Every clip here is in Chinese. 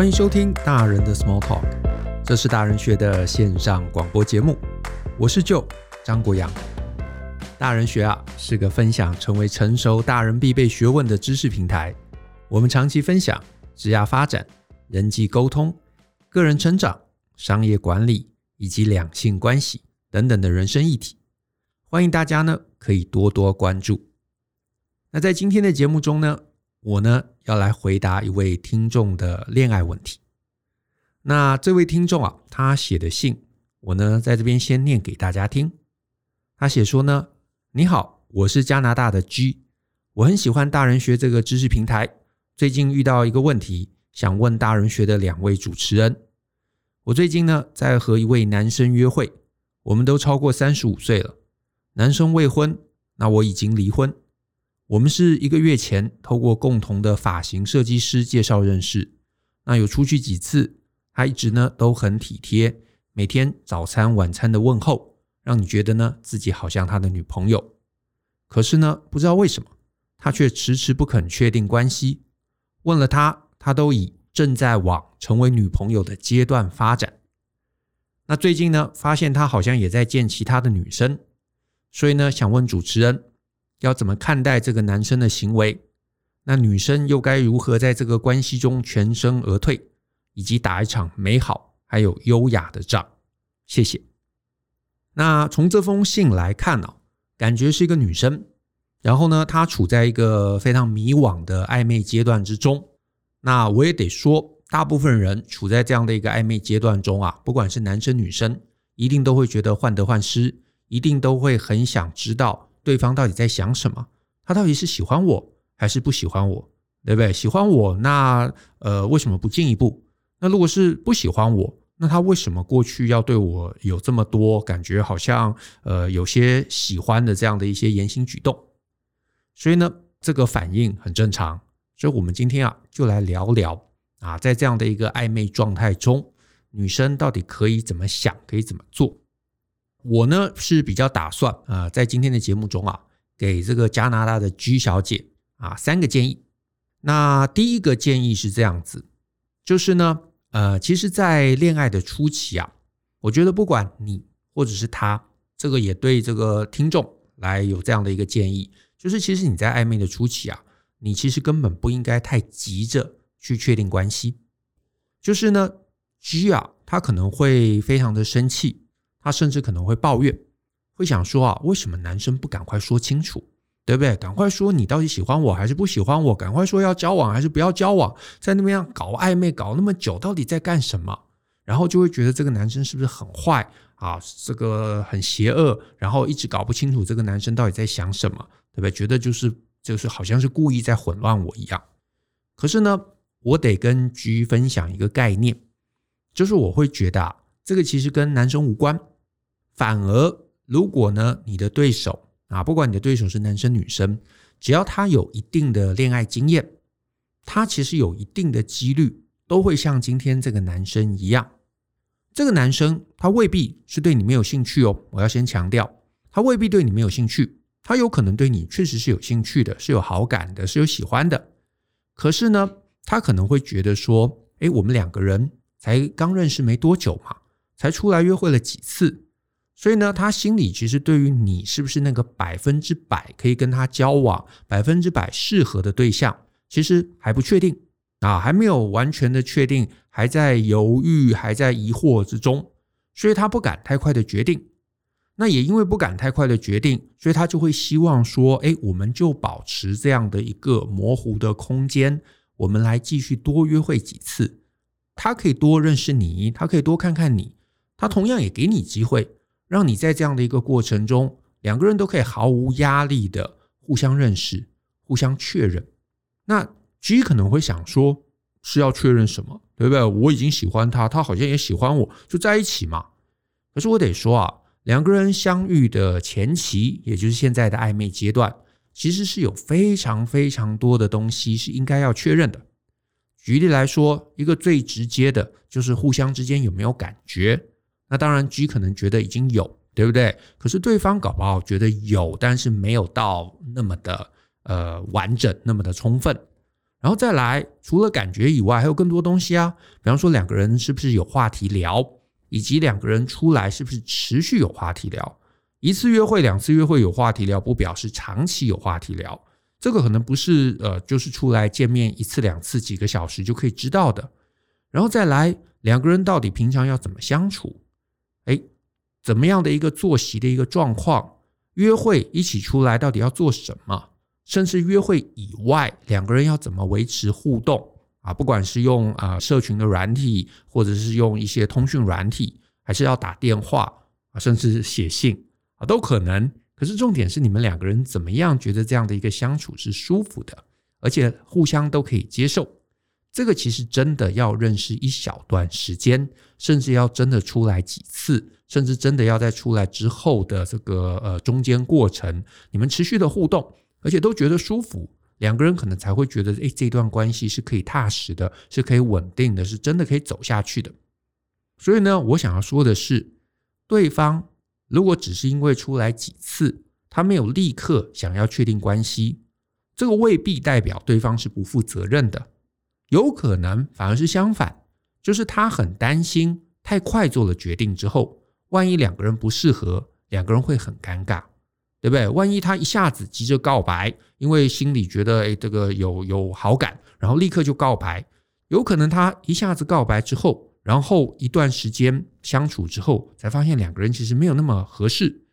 欢迎收听大人的 Small Talk，这是大人学的线上广播节目。我是 Joe 张国阳。大人学啊，是个分享成为成熟大人必备学问的知识平台。我们长期分享职业发展、人际沟通、个人成长、商业管理以及两性关系等等的人生议题。欢迎大家呢可以多多关注。那在今天的节目中呢，我呢要来回答一位听众的恋爱问题。那这位听众啊，他写的信，我呢在这边先念给大家听。他写说呢：“你好，我是加拿大的 G，我很喜欢大人学这个知识平台。最近遇到一个问题，想问大人学的两位主持人。我最近呢在和一位男生约会，我们都超过三十五岁了，男生未婚，那我已经离婚。”我们是一个月前透过共同的发型设计师介绍认识，那有出去几次，他一直呢都很体贴，每天早餐晚餐的问候，让你觉得呢自己好像他的女朋友。可是呢，不知道为什么，他却迟迟不肯确定关系。问了他，他都以正在往成为女朋友的阶段发展。那最近呢，发现他好像也在见其他的女生，所以呢，想问主持人。要怎么看待这个男生的行为？那女生又该如何在这个关系中全身而退，以及打一场美好还有优雅的仗？谢谢。那从这封信来看呢，感觉是一个女生，然后呢，她处在一个非常迷惘的暧昧阶段之中。那我也得说，大部分人处在这样的一个暧昧阶段中啊，不管是男生女生，一定都会觉得患得患失，一定都会很想知道。对方到底在想什么？他到底是喜欢我还是不喜欢我？对不对？喜欢我，那呃，为什么不进一步？那如果是不喜欢我，那他为什么过去要对我有这么多感觉？好像呃，有些喜欢的这样的一些言行举动。所以呢，这个反应很正常。所以我们今天啊，就来聊聊啊，在这样的一个暧昧状态中，女生到底可以怎么想，可以怎么做？我呢是比较打算啊，在今天的节目中啊，给这个加拿大的 G 小姐啊三个建议。那第一个建议是这样子，就是呢，呃，其实，在恋爱的初期啊，我觉得不管你或者是他，这个也对这个听众来有这样的一个建议，就是其实你在暧昧的初期啊，你其实根本不应该太急着去确定关系。就是呢，G 啊，他可能会非常的生气。他甚至可能会抱怨，会想说啊，为什么男生不赶快说清楚，对不对？赶快说你到底喜欢我还是不喜欢我？赶快说要交往还是不要交往？在那边搞暧昧搞那么久，到底在干什么？然后就会觉得这个男生是不是很坏啊？这个很邪恶，然后一直搞不清楚这个男生到底在想什么，对不对？觉得就是就是好像是故意在混乱我一样。可是呢，我得跟 G 分享一个概念，就是我会觉得啊，这个其实跟男生无关。反而，如果呢，你的对手啊，不管你的对手是男生女生，只要他有一定的恋爱经验，他其实有一定的几率都会像今天这个男生一样。这个男生他未必是对你没有兴趣哦，我要先强调，他未必对你没有兴趣，他有可能对你确实是有兴趣的，是有好感的，是有喜欢的。可是呢，他可能会觉得说，诶，我们两个人才刚认识没多久嘛，才出来约会了几次。所以呢，他心里其实对于你是不是那个百分之百可以跟他交往、百分之百适合的对象，其实还不确定啊，还没有完全的确定，还在犹豫、还在疑惑之中，所以他不敢太快的决定。那也因为不敢太快的决定，所以他就会希望说：“哎，我们就保持这样的一个模糊的空间，我们来继续多约会几次。他可以多认识你，他可以多看看你，他同样也给你机会。”让你在这样的一个过程中，两个人都可以毫无压力的互相认识、互相确认。那 G 可能会想说，是要确认什么？对不对？我已经喜欢他，他好像也喜欢我，就在一起嘛。可是我得说啊，两个人相遇的前期，也就是现在的暧昧阶段，其实是有非常非常多的东西是应该要确认的。举例来说，一个最直接的就是互相之间有没有感觉。那当然，G 可能觉得已经有，对不对？可是对方搞不好觉得有，但是没有到那么的呃完整，那么的充分。然后再来，除了感觉以外，还有更多东西啊。比方说，两个人是不是有话题聊，以及两个人出来是不是持续有话题聊。一次约会、两次约会有话题聊，不表示长期有话题聊。这个可能不是呃，就是出来见面一次两次几个小时就可以知道的。然后再来，两个人到底平常要怎么相处？怎么样的一个作息的一个状况？约会一起出来到底要做什么？甚至约会以外，两个人要怎么维持互动啊？不管是用啊社群的软体，或者是用一些通讯软体，还是要打电话啊，甚至写信啊，都可能。可是重点是你们两个人怎么样觉得这样的一个相处是舒服的，而且互相都可以接受。这个其实真的要认识一小段时间，甚至要真的出来几次，甚至真的要在出来之后的这个呃中间过程，你们持续的互动。而且都觉得舒服，两个人可能才会觉得，诶，这段关系是可以踏实的，是可以稳定的，是真的可以走下去的。所以呢，我想要说的是，对方如果只是因为出来几次，他没有立刻想要确定关系，这个未必代表对方是不负责任的，有可能反而是相反，就是他很担心太快做了决定之后，万一两个人不适合，两个人会很尴尬。对不对？万一他一下子急着告白，因为心里觉得哎这个有有好感，然后立刻就告白，有可能他一下子告白之后，然后一段时间相处之后，才发现两个人其实没有那么合适。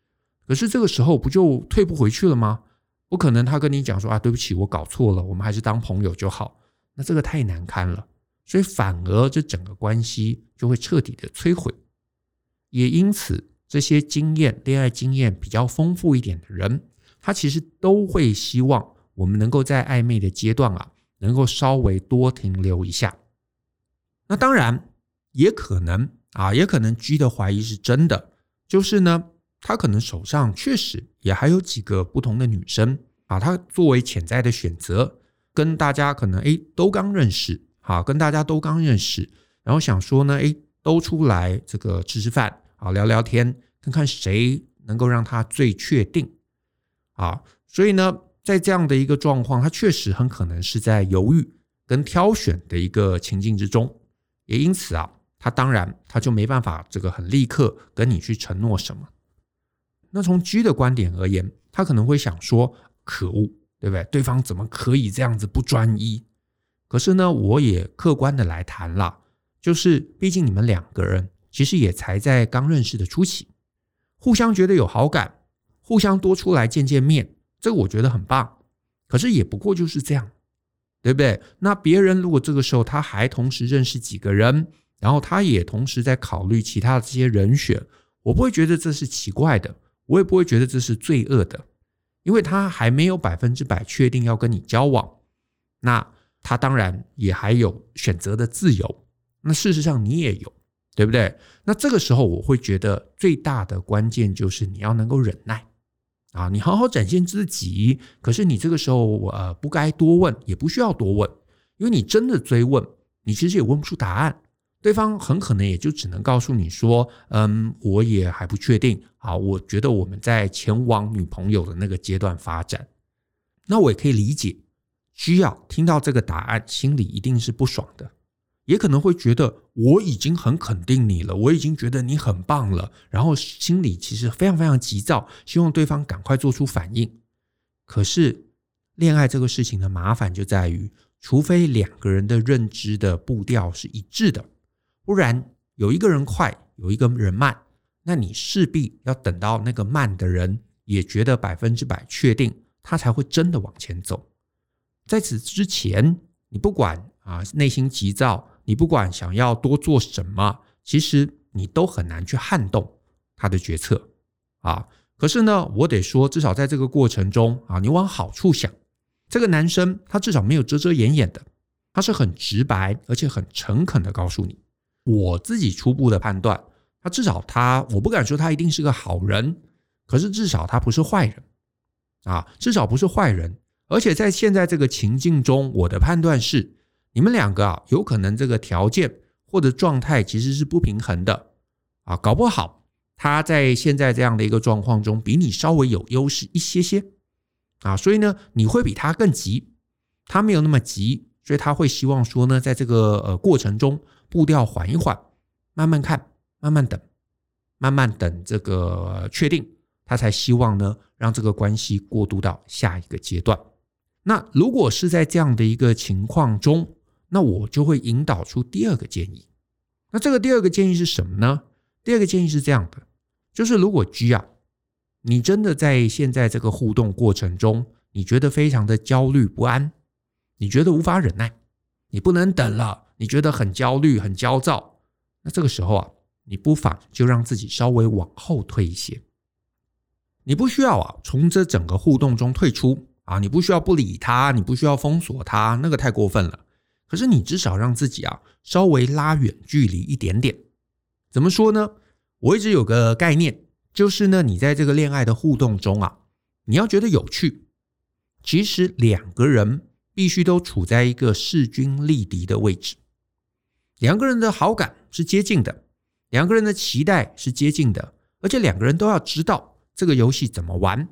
可是这个时候不就退不回去了吗？不可能，他跟你讲说啊，对不起，我搞错了，我们还是当朋友就好。那这个太难堪了，所以反而这整个关系就会彻底的摧毁。也因此。这些经验、恋爱经验比较丰富一点的人，他其实都会希望我们能够在暧昧的阶段啊，能够稍微多停留一下。那当然也可能啊，也可能 G 的怀疑是真的，就是呢，他可能手上确实也还有几个不同的女生啊，他作为潜在的选择，跟大家可能诶都刚认识，好，跟大家都刚认识，然后想说呢，诶都出来这个吃吃饭。啊，聊聊天，看看谁能够让他最确定啊。所以呢，在这样的一个状况，他确实很可能是在犹豫跟挑选的一个情境之中，也因此啊，他当然他就没办法这个很立刻跟你去承诺什么。那从 G 的观点而言，他可能会想说：可恶，对不对？对方怎么可以这样子不专一？可是呢，我也客观的来谈啦，就是毕竟你们两个人。其实也才在刚认识的初期，互相觉得有好感，互相多出来见见面，这个我觉得很棒。可是也不过就是这样，对不对？那别人如果这个时候他还同时认识几个人，然后他也同时在考虑其他的这些人选，我不会觉得这是奇怪的，我也不会觉得这是罪恶的，因为他还没有百分之百确定要跟你交往，那他当然也还有选择的自由。那事实上你也有。对不对？那这个时候我会觉得最大的关键就是你要能够忍耐啊，你好好展现自己。可是你这个时候呃不该多问，也不需要多问，因为你真的追问，你其实也问不出答案。对方很可能也就只能告诉你说，嗯，我也还不确定。好，我觉得我们在前往女朋友的那个阶段发展。那我也可以理解，需要听到这个答案，心里一定是不爽的。也可能会觉得我已经很肯定你了，我已经觉得你很棒了，然后心里其实非常非常急躁，希望对方赶快做出反应。可是恋爱这个事情的麻烦就在于，除非两个人的认知的步调是一致的，不然有一个人快，有一个人慢，那你势必要等到那个慢的人也觉得百分之百确定，他才会真的往前走。在此之前，你不管啊，内心急躁。你不管想要多做什么，其实你都很难去撼动他的决策啊。可是呢，我得说，至少在这个过程中啊，你往好处想，这个男生他至少没有遮遮掩掩的，他是很直白而且很诚恳的告诉你。我自己初步的判断，他至少他，我不敢说他一定是个好人，可是至少他不是坏人啊，至少不是坏人。而且在现在这个情境中，我的判断是。你们两个啊，有可能这个条件或者状态其实是不平衡的啊，搞不好他在现在这样的一个状况中比你稍微有优势一些些啊，所以呢，你会比他更急，他没有那么急，所以他会希望说呢，在这个呃过程中步调缓一缓，慢慢看，慢慢等，慢慢等这个确定，他才希望呢让这个关系过渡到下一个阶段。那如果是在这样的一个情况中，那我就会引导出第二个建议。那这个第二个建议是什么呢？第二个建议是这样的，就是如果 G 啊，你真的在现在这个互动过程中，你觉得非常的焦虑不安。你觉得无法忍耐，你不能等了，你觉得很焦虑、很焦躁，那这个时候啊，你不妨就让自己稍微往后退一些。你不需要啊，从这整个互动中退出啊，你不需要不理他，你不需要封锁他，那个太过分了。可是你至少让自己啊，稍微拉远距离一点点。怎么说呢？我一直有个概念，就是呢，你在这个恋爱的互动中啊，你要觉得有趣。其实两个人。必须都处在一个势均力敌的位置，两个人的好感是接近的，两个人的期待是接近的，而且两个人都要知道这个游戏怎么玩，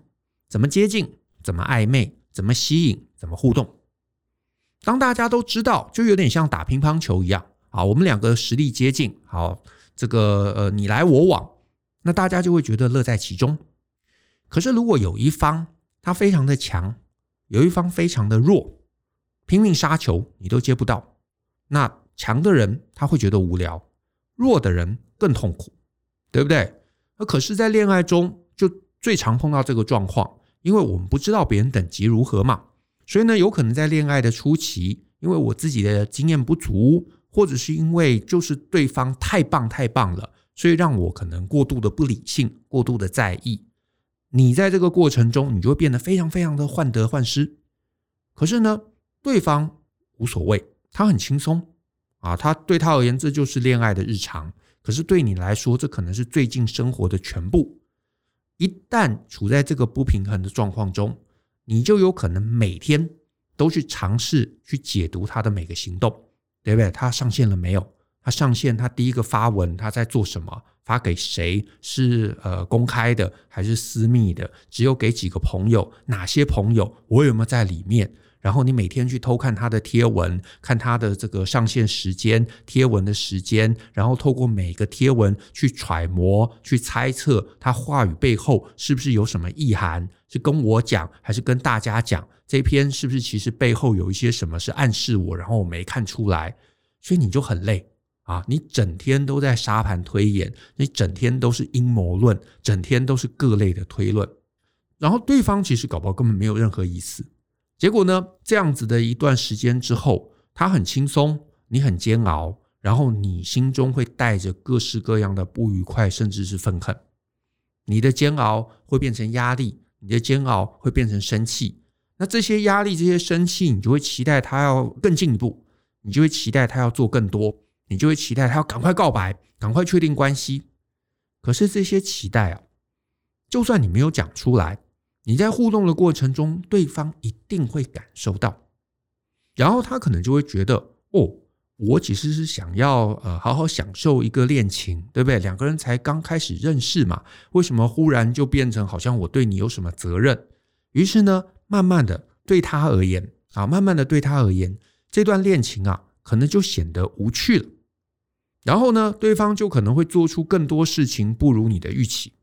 怎么接近，怎么暧昧，怎么吸引，怎么互动。当大家都知道，就有点像打乒乓球一样啊，我们两个实力接近，好，这个呃你来我往，那大家就会觉得乐在其中。可是如果有一方他非常的强，有一方非常的弱。拼命杀球，你都接不到。那强的人他会觉得无聊，弱的人更痛苦，对不对？那可是，在恋爱中就最常碰到这个状况，因为我们不知道别人等级如何嘛，所以呢，有可能在恋爱的初期，因为我自己的经验不足，或者是因为就是对方太棒太棒了，所以让我可能过度的不理性，过度的在意。你在这个过程中，你就会变得非常非常的患得患失。可是呢，对方无所谓，他很轻松啊，他对他而言这就是恋爱的日常。可是对你来说，这可能是最近生活的全部。一旦处在这个不平衡的状况中，你就有可能每天都去尝试去解读他的每个行动，对不对？他上线了没有？他上线，他第一个发文，他在做什么？发给谁？是呃公开的还是私密的？只有给几个朋友？哪些朋友？我有没有在里面？然后你每天去偷看他的贴文，看他的这个上线时间、贴文的时间，然后透过每个贴文去揣摩、去猜测他话语背后是不是有什么意涵？是跟我讲，还是跟大家讲？这篇是不是其实背后有一些什么是暗示我，然后我没看出来？所以你就很累啊！你整天都在沙盘推演，你整天都是阴谋论，整天都是各类的推论，然后对方其实搞不好根本没有任何意思。结果呢，这样子的一段时间之后，他很轻松，你很煎熬，然后你心中会带着各式各样的不愉快，甚至是愤恨。你的煎熬会变成压力，你的煎熬会变成生气。那这些压力、这些生气，你就会期待他要更进一步，你就会期待他要做更多，你就会期待他要赶快告白，赶快确定关系。可是这些期待啊，就算你没有讲出来。你在互动的过程中，对方一定会感受到，然后他可能就会觉得，哦，我其实是想要呃好好享受一个恋情，对不对？两个人才刚开始认识嘛，为什么忽然就变成好像我对你有什么责任？于是呢，慢慢的对他而言啊，慢慢的对他而言，这段恋情啊，可能就显得无趣了。然后呢，对方就可能会做出更多事情不如你的预期。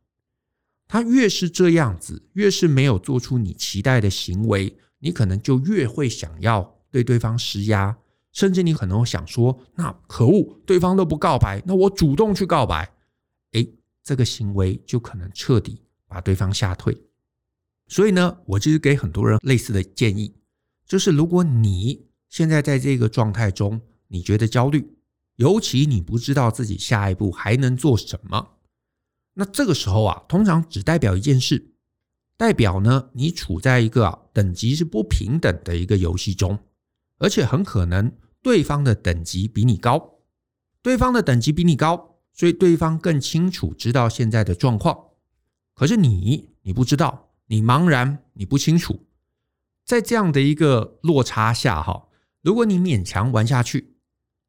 他越是这样子，越是没有做出你期待的行为，你可能就越会想要对对方施压，甚至你可能会想说：“那可恶，对方都不告白，那我主动去告白。”诶，这个行为就可能彻底把对方吓退。所以呢，我其实给很多人类似的建议，就是如果你现在在这个状态中，你觉得焦虑，尤其你不知道自己下一步还能做什么。那这个时候啊，通常只代表一件事，代表呢，你处在一个啊等级是不平等的一个游戏中，而且很可能对方的等级比你高，对方的等级比你高，所以对方更清楚知道现在的状况，可是你你不知道，你茫然，你不清楚，在这样的一个落差下哈，如果你勉强玩下去，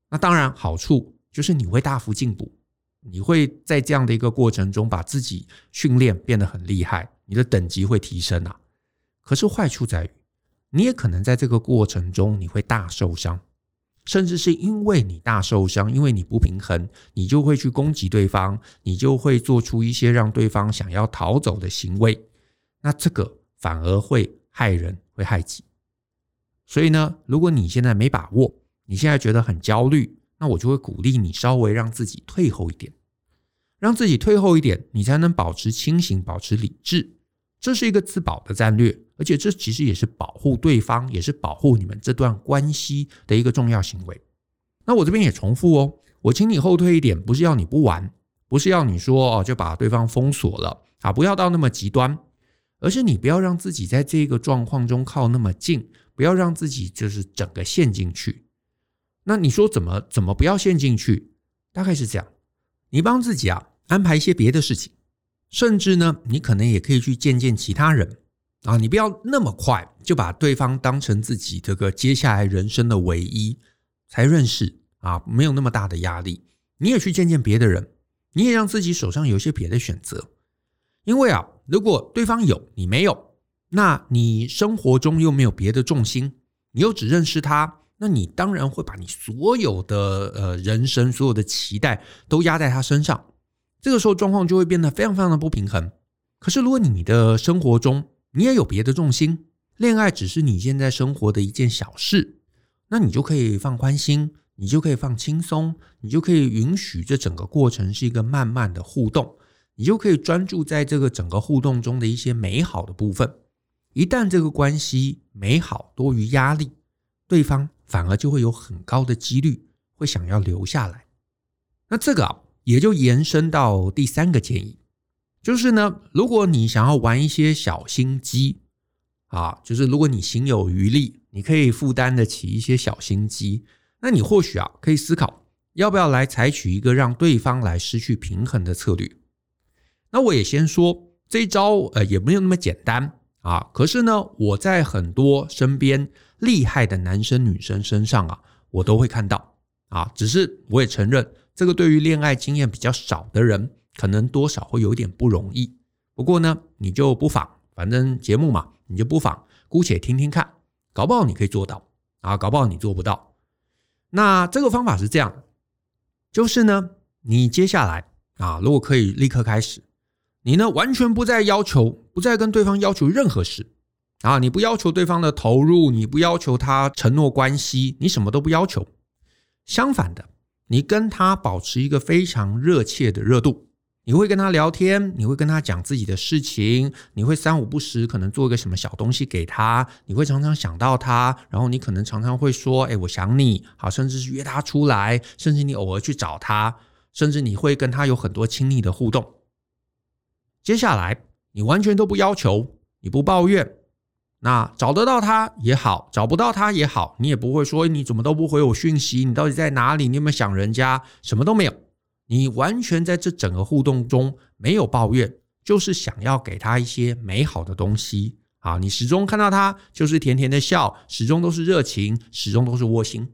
那当然好处就是你会大幅进步。你会在这样的一个过程中把自己训练变得很厉害，你的等级会提升啊。可是坏处在于，你也可能在这个过程中你会大受伤，甚至是因为你大受伤，因为你不平衡，你就会去攻击对方，你就会做出一些让对方想要逃走的行为。那这个反而会害人，会害己。所以呢，如果你现在没把握，你现在觉得很焦虑，那我就会鼓励你稍微让自己退后一点，让自己退后一点，你才能保持清醒，保持理智。这是一个自保的战略，而且这其实也是保护对方，也是保护你们这段关系的一个重要行为。那我这边也重复哦，我请你后退一点，不是要你不玩，不是要你说哦就把对方封锁了啊，不要到那么极端，而是你不要让自己在这个状况中靠那么近。不要让自己就是整个陷进去。那你说怎么怎么不要陷进去？大概是这样，你帮自己啊安排一些别的事情，甚至呢，你可能也可以去见见其他人啊。你不要那么快就把对方当成自己这个接下来人生的唯一才认识啊，没有那么大的压力。你也去见见别的人，你也让自己手上有一些别的选择。因为啊，如果对方有，你没有。那你生活中又没有别的重心，你又只认识他，那你当然会把你所有的呃人生、所有的期待都压在他身上，这个时候状况就会变得非常非常的不平衡。可是如果你的生活中你也有别的重心，恋爱只是你现在生活的一件小事，那你就可以放宽心，你就可以放轻松，你就可以允许这整个过程是一个慢慢的互动，你就可以专注在这个整个互动中的一些美好的部分。一旦这个关系美好多于压力，对方反而就会有很高的几率会想要留下来。那这个啊，也就延伸到第三个建议，就是呢，如果你想要玩一些小心机啊，就是如果你行有余力，你可以负担得起一些小心机，那你或许啊可以思考要不要来采取一个让对方来失去平衡的策略。那我也先说这一招，呃，也没有那么简单。啊，可是呢，我在很多身边厉害的男生女生身上啊，我都会看到啊。只是我也承认，这个对于恋爱经验比较少的人，可能多少会有点不容易。不过呢，你就不妨，反正节目嘛，你就不妨姑且听听看，搞不好你可以做到啊，搞不好你做不到。那这个方法是这样，就是呢，你接下来啊，如果可以立刻开始。你呢，完全不再要求，不再跟对方要求任何事啊！你不要求对方的投入，你不要求他承诺关系，你什么都不要求。相反的，你跟他保持一个非常热切的热度，你会跟他聊天，你会跟他讲自己的事情，你会三五不时可能做一个什么小东西给他，你会常常想到他，然后你可能常常会说：“哎，我想你。”好，甚至是约他出来，甚至你偶尔去找他，甚至你会跟他有很多亲密的互动。接下来，你完全都不要求，你不抱怨，那找得到他也好，找不到他也好，你也不会说你怎么都不回我讯息，你到底在哪里？你有没有想人家？什么都没有，你完全在这整个互动中没有抱怨，就是想要给他一些美好的东西啊！你始终看到他就是甜甜的笑，始终都是热情，始终都是窝心。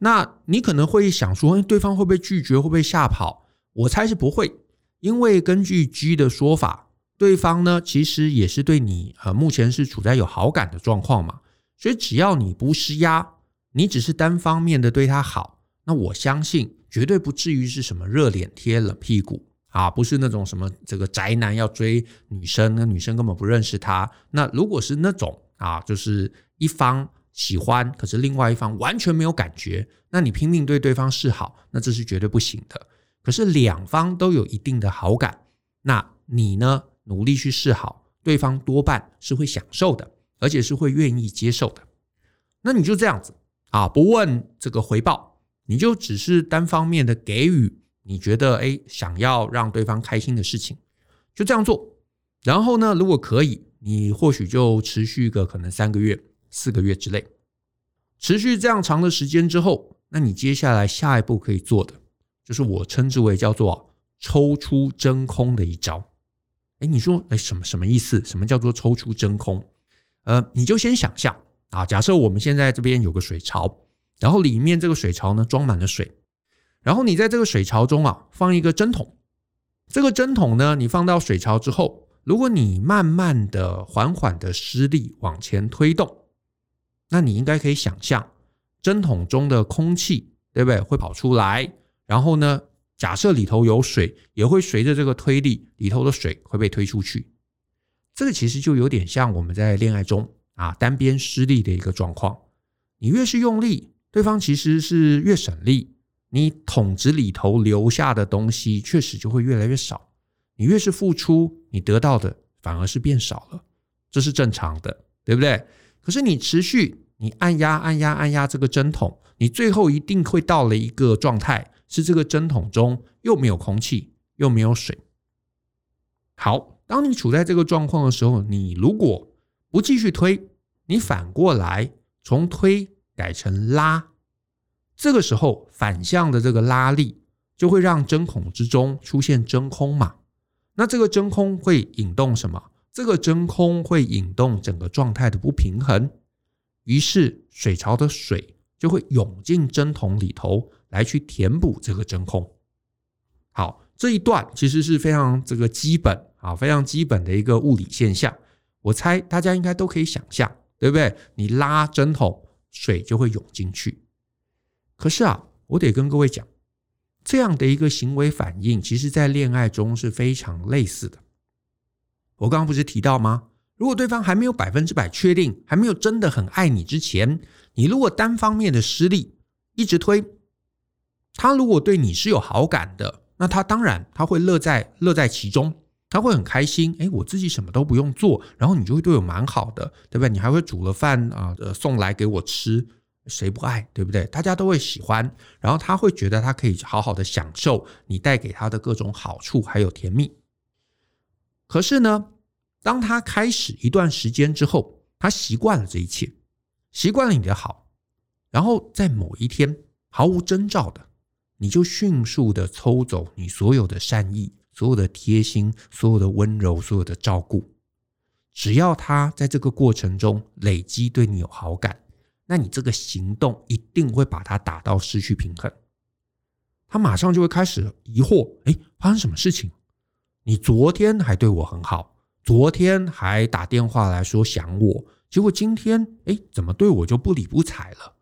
那你可能会想说，对方会不会拒绝？会不会吓跑？我猜是不会。因为根据 G 的说法，对方呢其实也是对你呃目前是处在有好感的状况嘛，所以只要你不施压，你只是单方面的对他好，那我相信绝对不至于是什么热脸贴冷屁股啊，不是那种什么这个宅男要追女生，那女生根本不认识他。那如果是那种啊，就是一方喜欢，可是另外一方完全没有感觉，那你拼命对对方示好，那这是绝对不行的。可是两方都有一定的好感，那你呢？努力去示好，对方多半是会享受的，而且是会愿意接受的。那你就这样子啊，不问这个回报，你就只是单方面的给予，你觉得诶，想要让对方开心的事情，就这样做。然后呢，如果可以，你或许就持续个可能三个月、四个月之类，持续这样长的时间之后，那你接下来下一步可以做的。就是我称之为叫做抽出真空的一招，哎，你说哎什么什么意思？什么叫做抽出真空？呃，你就先想象啊，假设我们现在这边有个水槽，然后里面这个水槽呢装满了水，然后你在这个水槽中啊放一个针筒，这个针筒呢你放到水槽之后，如果你慢慢的、缓缓的施力往前推动，那你应该可以想象，针筒中的空气，对不对？会跑出来，然后呢，假设里头有水，也会随着这个推力，里头的水会被推出去。这个其实就有点像我们在恋爱中啊，单边施力的一个状况。你越是用力，对方其实是越省力，你桶子里头留下的东西确实就会越来越少。你越是付出，你得到的反而是变少了，这是正常的，对不对？可是你持续，你按压、按压、按压这个针筒，你最后一定会到了一个状态，是这个针筒中又没有空气，又没有水。好，当你处在这个状况的时候，你如果不继续推，你反过来从推改成拉，这个时候反向的这个拉力就会让针孔之中出现真空嘛。那这个真空会引动什么？这个真空会引动整个状态的不平衡，于是水槽的水就会涌进针筒里头来去填补这个真空。好，这一段其实是非常这个基本啊，非常基本的一个物理现象。我猜大家应该都可以想象，对不对？你拉针筒，水就会涌进去。可是啊，我得跟各位讲。这样的一个行为反应，其实在恋爱中是非常类似的。我刚刚不是提到吗？如果对方还没有百分之百确定，还没有真的很爱你之前，你如果单方面的施力，一直推，他如果对你是有好感的，那他当然他会乐在乐在其中，他会很开心。诶，我自己什么都不用做，然后你就会对我蛮好的，对不对？你还会煮了饭啊，呃，送来给我吃。谁不爱，对不对？大家都会喜欢，然后他会觉得他可以好好的享受你带给他的各种好处，还有甜蜜。可是呢，当他开始一段时间之后，他习惯了这一切，习惯了你的好，然后在某一天毫无征兆的，你就迅速的抽走你所有的善意、所有的贴心、所有的温柔、所有的照顾。只要他在这个过程中累积对你有好感。那你这个行动一定会把他打到失去平衡，他马上就会开始疑惑：哎，发生什么事情？你昨天还对我很好，昨天还打电话来说想我，结果今天哎，怎么对我就不理不睬了？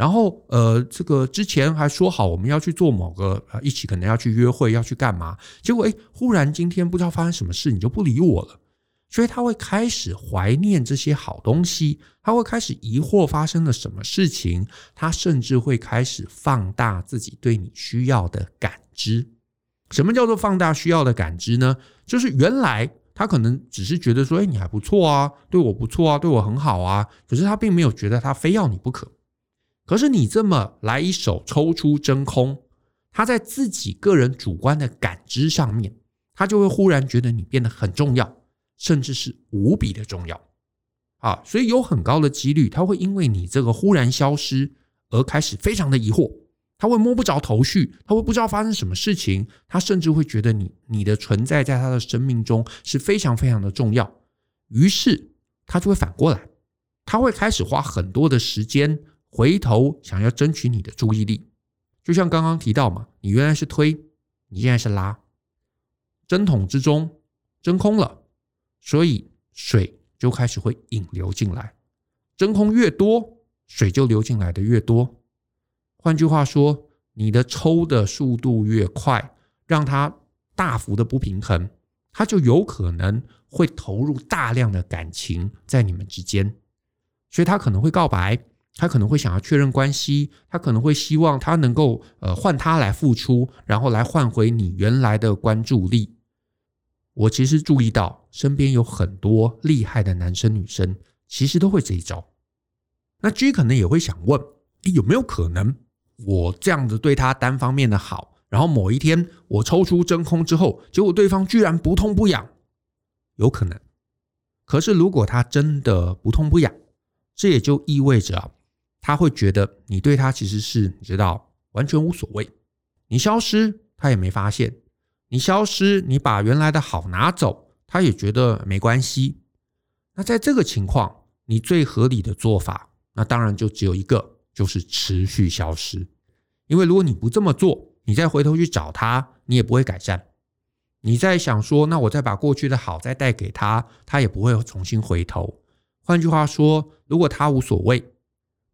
然后呃，这个之前还说好我们要去做某个一起可能要去约会要去干嘛，结果哎，忽然今天不知道发生什么事，你就不理我了。所以他会开始怀念这些好东西，他会开始疑惑发生了什么事情，他甚至会开始放大自己对你需要的感知。什么叫做放大需要的感知呢？就是原来他可能只是觉得说，哎，你还不错啊，对我不错啊，对我很好啊，可是他并没有觉得他非要你不可。可是你这么来一手抽出真空，他在自己个人主观的感知上面，他就会忽然觉得你变得很重要。甚至是无比的重要啊，所以有很高的几率，他会因为你这个忽然消失而开始非常的疑惑，他会摸不着头绪，他会不知道发生什么事情，他甚至会觉得你你的存在在他的生命中是非常非常的重要，于是他就会反过来，他会开始花很多的时间回头想要争取你的注意力，就像刚刚提到嘛，你原来是推，你现在是拉，针筒之中真空了。所以水就开始会引流进来，真空越多，水就流进来的越多。换句话说，你的抽的速度越快，让它大幅的不平衡，它就有可能会投入大量的感情在你们之间。所以他可能会告白，他可能会想要确认关系，他可能会希望他能够呃换他来付出，然后来换回你原来的关注力。我其实注意到，身边有很多厉害的男生女生，其实都会这一招。那 G 可能也会想问，有没有可能我这样子对他单方面的好，然后某一天我抽出真空之后，结果对方居然不痛不痒？有可能。可是如果他真的不痛不痒，这也就意味着啊，他会觉得你对他其实是你知道完全无所谓，你消失他也没发现。你消失，你把原来的好拿走，他也觉得没关系。那在这个情况，你最合理的做法，那当然就只有一个，就是持续消失。因为如果你不这么做，你再回头去找他，你也不会改善。你再想说，那我再把过去的好再带给他，他也不会重新回头。换句话说，如果他无所谓，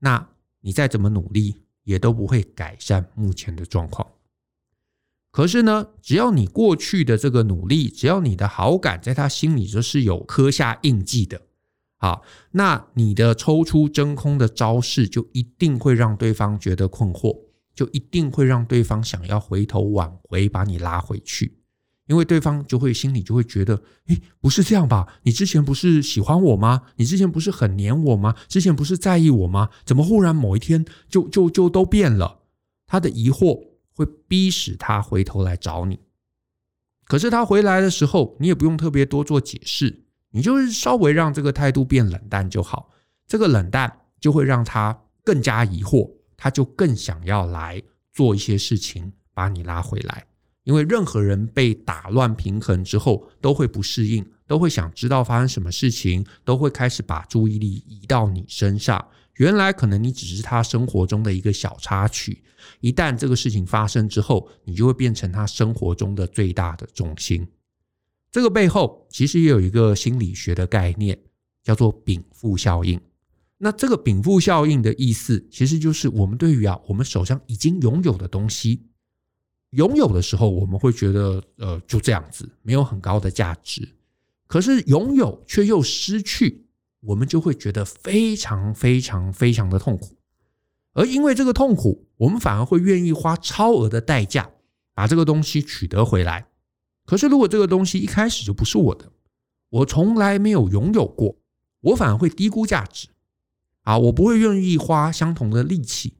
那你再怎么努力，也都不会改善目前的状况。可是呢，只要你过去的这个努力，只要你的好感在他心里就是有刻下印记的，好，那你的抽出真空的招式就一定会让对方觉得困惑，就一定会让对方想要回头挽回，把你拉回去，因为对方就会心里就会觉得，诶，不是这样吧？你之前不是喜欢我吗？你之前不是很黏我吗？之前不是在意我吗？怎么忽然某一天就就就都变了？他的疑惑。会逼使他回头来找你，可是他回来的时候，你也不用特别多做解释，你就是稍微让这个态度变冷淡就好。这个冷淡就会让他更加疑惑，他就更想要来做一些事情把你拉回来。因为任何人被打乱平衡之后，都会不适应，都会想知道发生什么事情，都会开始把注意力移到你身上。原来可能你只是他生活中的一个小插曲，一旦这个事情发生之后，你就会变成他生活中的最大的重心。这个背后其实也有一个心理学的概念，叫做禀赋效应。那这个禀赋效应的意思，其实就是我们对于啊，我们手上已经拥有的东西，拥有的时候我们会觉得呃就这样子，没有很高的价值。可是拥有却又失去。我们就会觉得非常非常非常的痛苦，而因为这个痛苦，我们反而会愿意花超额的代价把这个东西取得回来。可是如果这个东西一开始就不是我的，我从来没有拥有过，我反而会低估价值啊，我不会愿意花相同的力气。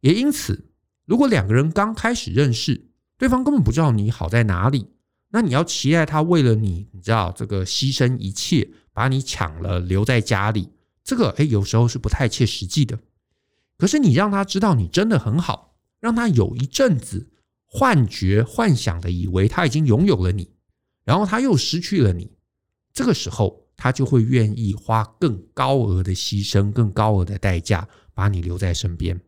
也因此，如果两个人刚开始认识，对方根本不知道你好在哪里，那你要期待他为了你，你知道这个牺牲一切。把你抢了，留在家里，这个诶，有时候是不太切实际的。可是你让他知道你真的很好，让他有一阵子幻觉、幻想的以为他已经拥有了你，然后他又失去了你，这个时候他就会愿意花更高额的牺牲、更高额的代价把你留在身边。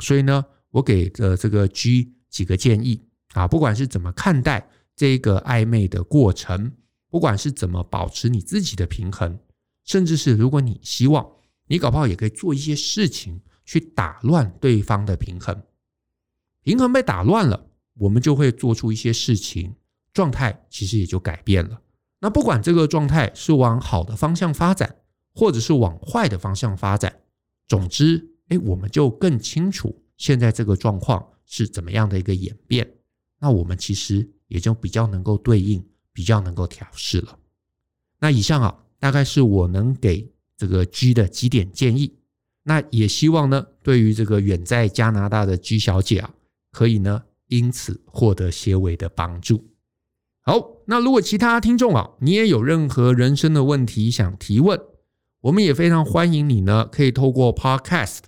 所以呢，我给的这个 G 几个建议啊，不管是怎么看待这个暧昧的过程。不管是怎么保持你自己的平衡，甚至是如果你希望，你搞不好也可以做一些事情去打乱对方的平衡。平衡被打乱了，我们就会做出一些事情，状态其实也就改变了。那不管这个状态是往好的方向发展，或者是往坏的方向发展，总之，哎，我们就更清楚现在这个状况是怎么样的一个演变。那我们其实也就比较能够对应。比较能够调试了。那以上啊，大概是我能给这个 G 的几点建议。那也希望呢，对于这个远在加拿大的 G 小姐啊，可以呢因此获得些微的帮助。好，那如果其他听众啊，你也有任何人生的问题想提问，我们也非常欢迎你呢，可以透过 Podcast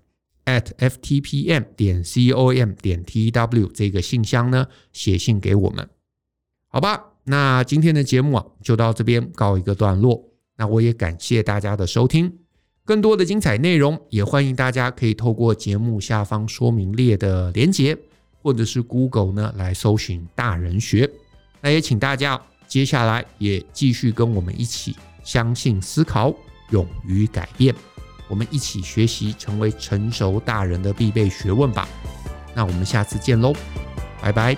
at ftpm 点 com 点 tw 这个信箱呢写信给我们，好吧？那今天的节目啊，就到这边告一个段落。那我也感谢大家的收听，更多的精彩内容也欢迎大家可以透过节目下方说明列的连结，或者是 Google 呢来搜寻大人学。那也请大家接下来也继续跟我们一起相信、思考、勇于改变，我们一起学习成为成熟大人的必备学问吧。那我们下次见喽，拜拜。